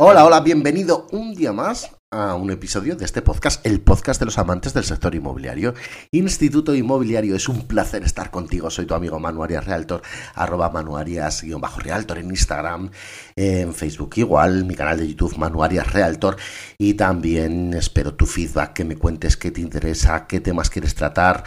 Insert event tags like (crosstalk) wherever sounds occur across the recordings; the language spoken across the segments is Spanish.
Hola, hola, bienvenido un día más a un episodio de este podcast, el podcast de los amantes del sector inmobiliario. Instituto Inmobiliario, es un placer estar contigo. Soy tu amigo Manu Arias Realtor, arroba manuarias-realtor en Instagram, en Facebook igual, mi canal de YouTube Manu Arias Realtor y también espero tu feedback, que me cuentes qué te interesa, qué temas quieres tratar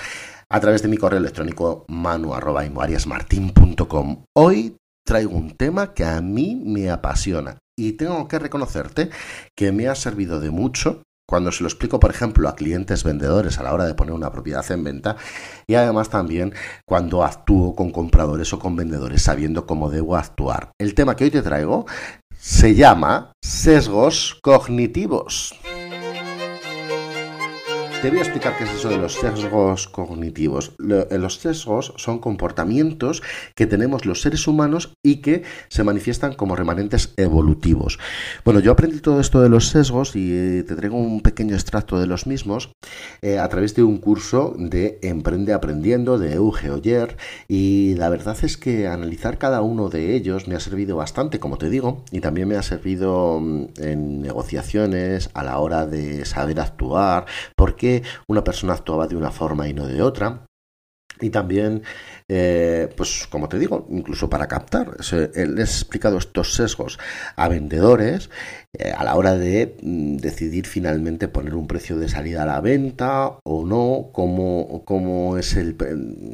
a través de mi correo electrónico manu.imoariasmartin.com. Hoy traigo un tema que a mí me apasiona y tengo que reconocerte que me ha servido de mucho cuando se lo explico, por ejemplo, a clientes vendedores a la hora de poner una propiedad en venta y además también cuando actúo con compradores o con vendedores sabiendo cómo debo actuar. El tema que hoy te traigo se llama sesgos cognitivos. Te voy a explicar qué es eso de los sesgos cognitivos. Eh, los sesgos son comportamientos que tenemos los seres humanos y que se manifiestan como remanentes evolutivos. Bueno, yo aprendí todo esto de los sesgos y eh, te traigo un pequeño extracto de los mismos eh, a través de un curso de Emprende Aprendiendo de Euge Oyer y la verdad es que analizar cada uno de ellos me ha servido bastante, como te digo, y también me ha servido mm, en negociaciones a la hora de saber actuar, porque una persona actuaba de una forma y no de otra. Y también, eh, pues como te digo, incluso para captar, les he explicado estos sesgos a vendedores eh, a la hora de mm, decidir finalmente poner un precio de salida a la venta o no, cómo, cómo es el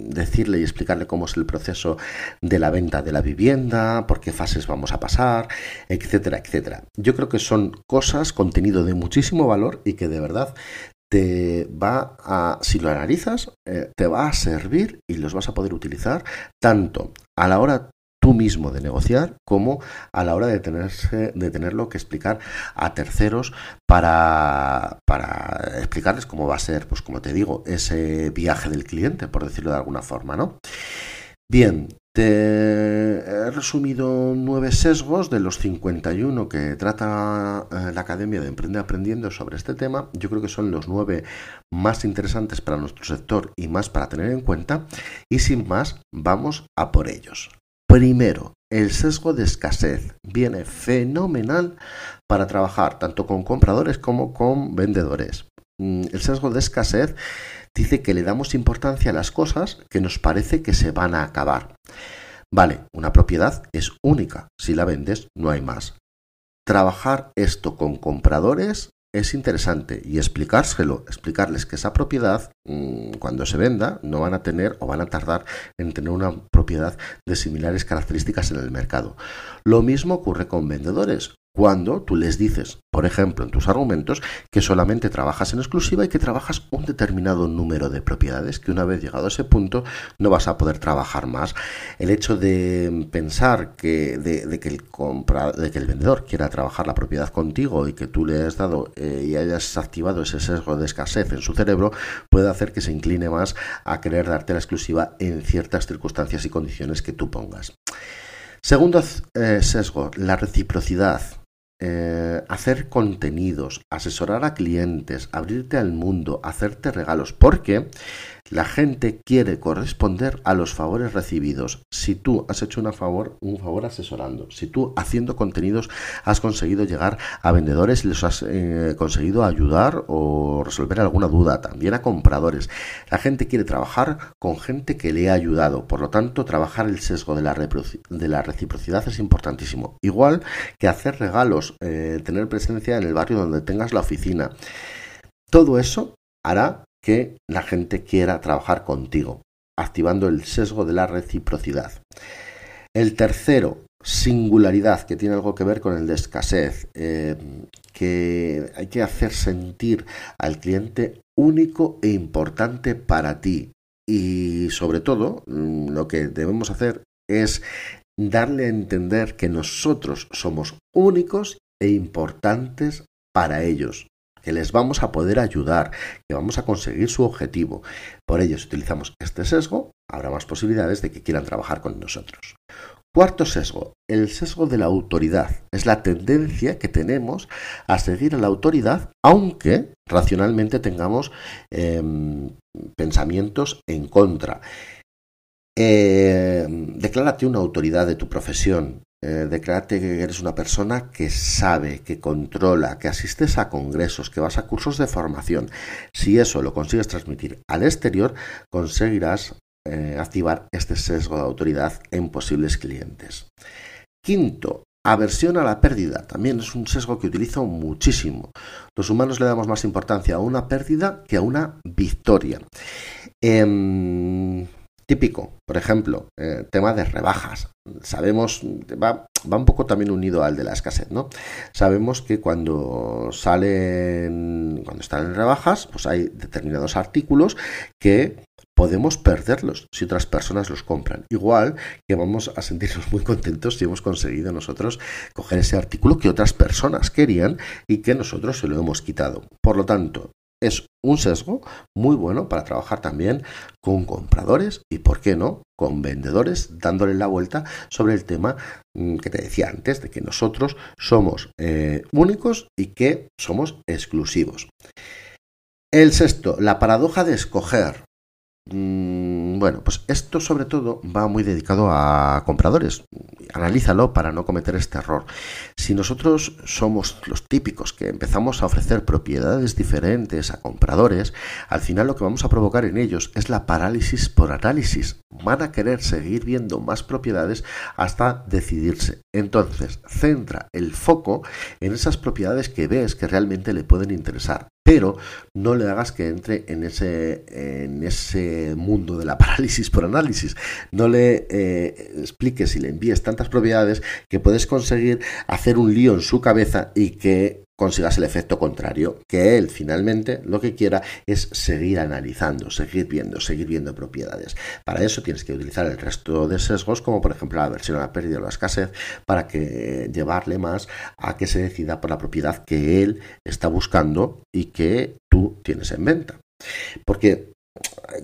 decirle y explicarle cómo es el proceso de la venta de la vivienda, por qué fases vamos a pasar, etcétera, etcétera. Yo creo que son cosas, contenido de muchísimo valor y que de verdad te va a, si lo analizas, eh, te va a servir y los vas a poder utilizar tanto a la hora tú mismo de negociar como a la hora de, tenerse, de tenerlo que explicar a terceros para, para explicarles cómo va a ser, pues como te digo, ese viaje del cliente, por decirlo de alguna forma, ¿no? Bien, he resumido nueve sesgos de los 51 que trata eh, la Academia de Emprende Aprendiendo sobre este tema. Yo creo que son los nueve más interesantes para nuestro sector y más para tener en cuenta. Y sin más, vamos a por ellos. Primero, el sesgo de escasez viene fenomenal para trabajar tanto con compradores como con vendedores. Mm, el sesgo de escasez dice que le damos importancia a las cosas que nos parece que se van a acabar. Vale, una propiedad es única. Si la vendes, no hay más. Trabajar esto con compradores es interesante y explicárselo, explicarles que esa propiedad, mm, cuando se venda, no van a tener o van a tardar en tener una propiedad de similares características en el mercado. Lo mismo ocurre con vendedores cuando tú les dices, por ejemplo, en tus argumentos, que solamente trabajas en exclusiva y que trabajas un determinado número de propiedades, que una vez llegado a ese punto no vas a poder trabajar más. El hecho de pensar que, de, que, el compra, de que el vendedor quiera trabajar la propiedad contigo y que tú le has dado eh, y hayas activado ese sesgo de escasez en su cerebro, puede hacer que se incline más a querer darte la exclusiva en ciertas circunstancias y condiciones que tú pongas. Segundo eh, sesgo, la reciprocidad. Eh, hacer contenidos, asesorar a clientes, abrirte al mundo, hacerte regalos, porque la gente quiere corresponder a los favores recibidos. Si tú has hecho favor, un favor asesorando, si tú haciendo contenidos has conseguido llegar a vendedores les has eh, conseguido ayudar o resolver alguna duda, también a compradores. La gente quiere trabajar con gente que le ha ayudado. Por lo tanto, trabajar el sesgo de la, de la reciprocidad es importantísimo. Igual que hacer regalos, eh, tener presencia en el barrio donde tengas la oficina. Todo eso hará que la gente quiera trabajar contigo, activando el sesgo de la reciprocidad. El tercero, singularidad, que tiene algo que ver con el de escasez, eh, que hay que hacer sentir al cliente único e importante para ti. Y sobre todo, mm, lo que debemos hacer es darle a entender que nosotros somos únicos e importantes para ellos que les vamos a poder ayudar, que vamos a conseguir su objetivo. Por ello, si utilizamos este sesgo, habrá más posibilidades de que quieran trabajar con nosotros. Cuarto sesgo, el sesgo de la autoridad. Es la tendencia que tenemos a seguir a la autoridad, aunque racionalmente tengamos em, pensamientos en contra. Eh, declárate una autoridad de tu profesión. Eh, declararte que eres una persona que sabe, que controla, que asistes a congresos, que vas a cursos de formación. Si eso lo consigues transmitir al exterior, conseguirás eh, activar este sesgo de autoridad en posibles clientes. Quinto, aversión a la pérdida. También es un sesgo que utilizo muchísimo. Los humanos le damos más importancia a una pérdida que a una victoria. Em, típico, por ejemplo, eh, tema de rebajas. Sabemos, va, va, un poco también unido al de la escasez, ¿no? Sabemos que cuando salen, cuando están en rebajas, pues hay determinados artículos que podemos perderlos si otras personas los compran. Igual que vamos a sentirnos muy contentos si hemos conseguido nosotros coger ese artículo que otras personas querían y que nosotros se lo hemos quitado. Por lo tanto, es un sesgo muy bueno para trabajar también con compradores y, ¿por qué no?, con vendedores, dándole la vuelta sobre el tema mm, que te decía antes, de que nosotros somos eh, únicos y que somos exclusivos. El sexto, la paradoja de escoger. Mm, bueno, pues esto sobre todo va muy dedicado a compradores. Analízalo para no cometer este error. Si nosotros somos los típicos que empezamos a ofrecer propiedades diferentes a compradores, al final lo que vamos a provocar en ellos es la parálisis por análisis. Van a querer seguir viendo más propiedades hasta decidirse. Entonces, centra el foco en esas propiedades que ves que realmente le pueden interesar pero no le hagas que entre en ese, en ese mundo de la (laughs) parálisis por análisis. No le eh, expliques y le envíes tantas propiedades que puedes conseguir hacer un lío en su cabeza y que consigas el efecto contrario, que él finalmente lo que quiera es seguir analizando, seguir viendo, seguir viendo propiedades. Para eso tienes que utilizar el resto de sesgos, como por ejemplo la versión a la pérdida o la escasez, para que llevarle más a que se decida por la propiedad que él está buscando y que tú tienes en venta. Porque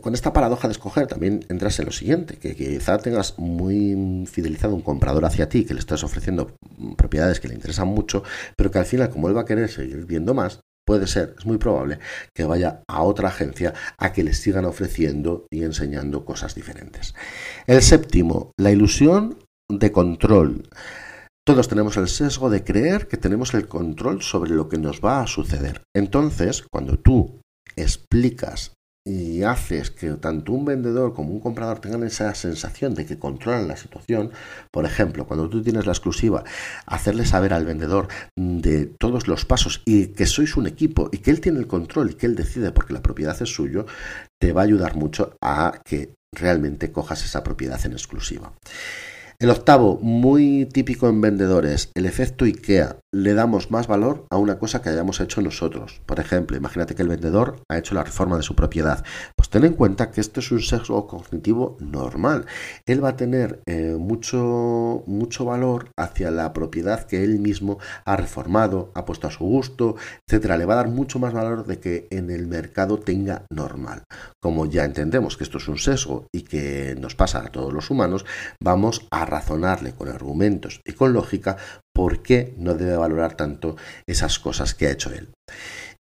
con esta paradoja de escoger también entras en lo siguiente, que quizá tengas muy fidelizado un comprador hacia ti, que le estás ofreciendo propiedades que le interesan mucho, pero que al final, como él va a querer seguir viendo más, puede ser, es muy probable, que vaya a otra agencia a que le sigan ofreciendo y enseñando cosas diferentes. El séptimo, la ilusión de control. Todos tenemos el sesgo de creer que tenemos el control sobre lo que nos va a suceder. Entonces, cuando tú explicas y haces que tanto un vendedor como un comprador tengan esa sensación de que controlan la situación, por ejemplo, cuando tú tienes la exclusiva, hacerle saber al vendedor de todos los pasos y que sois un equipo y que él tiene el control y que él decide porque la propiedad es suyo, te va a ayudar mucho a que realmente cojas esa propiedad en exclusiva. El octavo, muy típico en vendedores, el efecto IKEA. Le damos más valor a una cosa que hayamos hecho nosotros. Por ejemplo, imagínate que el vendedor ha hecho la reforma de su propiedad. Pues ten en cuenta que esto es un sesgo cognitivo normal. Él va a tener eh, mucho, mucho valor hacia la propiedad que él mismo ha reformado, ha puesto a su gusto, etcétera. Le va a dar mucho más valor de que en el mercado tenga normal. Como ya entendemos que esto es un sesgo y que nos pasa a todos los humanos, vamos a razonarle con argumentos y con lógica por qué no debe valorar tanto esas cosas que ha hecho él.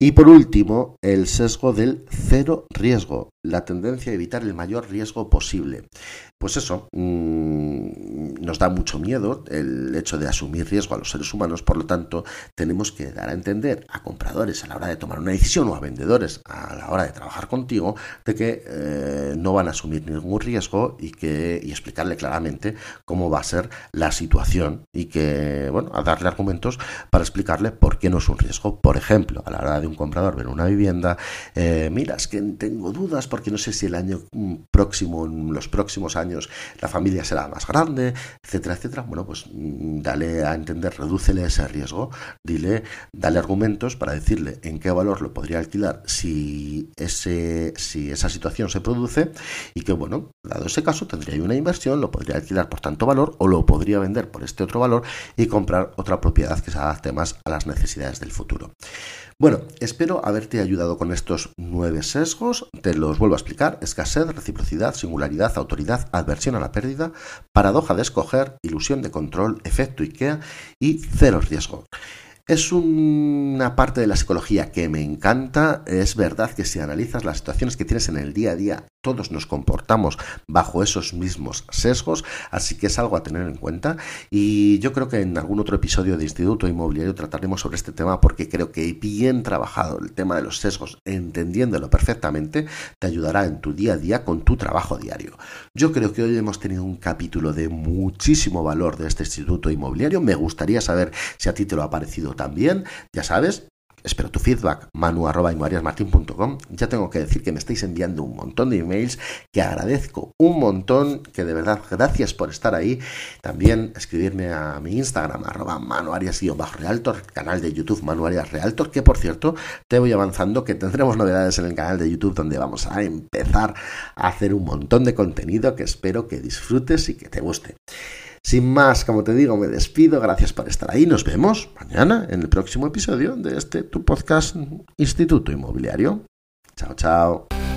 Y por último, el sesgo del cero riesgo, la tendencia a evitar el mayor riesgo posible. Pues eso, mm, nos da mucho miedo el hecho de asumir riesgo a los seres humanos, por lo tanto, tenemos que dar a entender a compradores a la hora de tomar una decisión o a vendedores a la hora de trabajar contigo de que eh, no van a asumir ningún riesgo y, que, y explicarle claramente cómo va a ser la situación y que, bueno, a darle argumentos para explicarle por qué no es un riesgo. Por ejemplo, a la hora de un comprador ver una vivienda, eh, mira, es que tengo dudas porque no sé si el año mm, próximo, en los próximos años, la familia será más grande, etcétera, etcétera. Bueno, pues mm, dale a entender, redúcele ese riesgo, dile, dale argumentos para decirle en qué valor lo podría alquilar si, ese, si esa situación se produce y que, bueno, dado ese caso, tendría una inversión, lo podría alquilar por tanto valor o lo podría vender por este otro valor y comprar otra propiedad que se adapte más a las necesidades del futuro. Bueno, espero haberte ayudado con estos nueve sesgos. Te los vuelvo a explicar. Escasez, reciprocidad, singularidad, autoridad, adversión a la pérdida, paradoja de escoger, ilusión de control, efecto IKEA y cero riesgo. Es una parte de la psicología que me encanta. Es verdad que si analizas las situaciones que tienes en el día a día todos nos comportamos bajo esos mismos sesgos, así que es algo a tener en cuenta y yo creo que en algún otro episodio de Instituto Inmobiliario trataremos sobre este tema porque creo que bien trabajado el tema de los sesgos, entendiéndolo perfectamente, te ayudará en tu día a día con tu trabajo diario. Yo creo que hoy hemos tenido un capítulo de muchísimo valor de este Instituto Inmobiliario, me gustaría saber si a ti te lo ha parecido también, ya sabes, Espero tu feedback, manu.imariasmartin.com. Ya tengo que decir que me estáis enviando un montón de emails, que agradezco un montón, que de verdad gracias por estar ahí. También escribirme a mi Instagram, arroba manuarias-realtor, canal de YouTube Manuarias Realtor, que por cierto, te voy avanzando que tendremos novedades en el canal de YouTube donde vamos a empezar a hacer un montón de contenido que espero que disfrutes y que te guste. Sin más, como te digo, me despido. Gracias por estar ahí. Nos vemos mañana en el próximo episodio de este tu podcast Instituto Inmobiliario. Chao, chao.